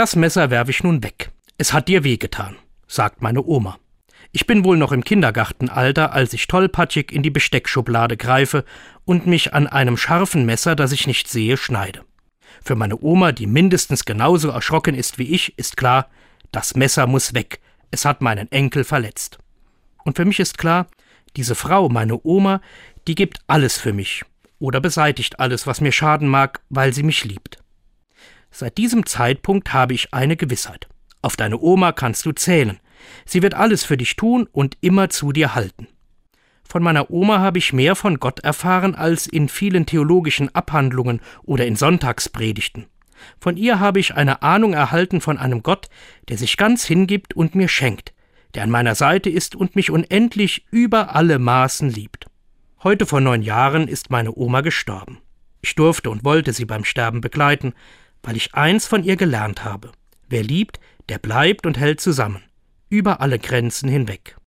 Das Messer werfe ich nun weg. Es hat dir wehgetan, sagt meine Oma. Ich bin wohl noch im Kindergartenalter, als ich tollpatschig in die Besteckschublade greife und mich an einem scharfen Messer, das ich nicht sehe, schneide. Für meine Oma, die mindestens genauso erschrocken ist wie ich, ist klar, das Messer muss weg. Es hat meinen Enkel verletzt. Und für mich ist klar, diese Frau, meine Oma, die gibt alles für mich oder beseitigt alles, was mir schaden mag, weil sie mich liebt. Seit diesem Zeitpunkt habe ich eine Gewissheit. Auf deine Oma kannst du zählen. Sie wird alles für dich tun und immer zu dir halten. Von meiner Oma habe ich mehr von Gott erfahren als in vielen theologischen Abhandlungen oder in Sonntagspredigten. Von ihr habe ich eine Ahnung erhalten von einem Gott, der sich ganz hingibt und mir schenkt, der an meiner Seite ist und mich unendlich über alle Maßen liebt. Heute vor neun Jahren ist meine Oma gestorben. Ich durfte und wollte sie beim Sterben begleiten, weil ich eins von ihr gelernt habe. Wer liebt, der bleibt und hält zusammen, über alle Grenzen hinweg.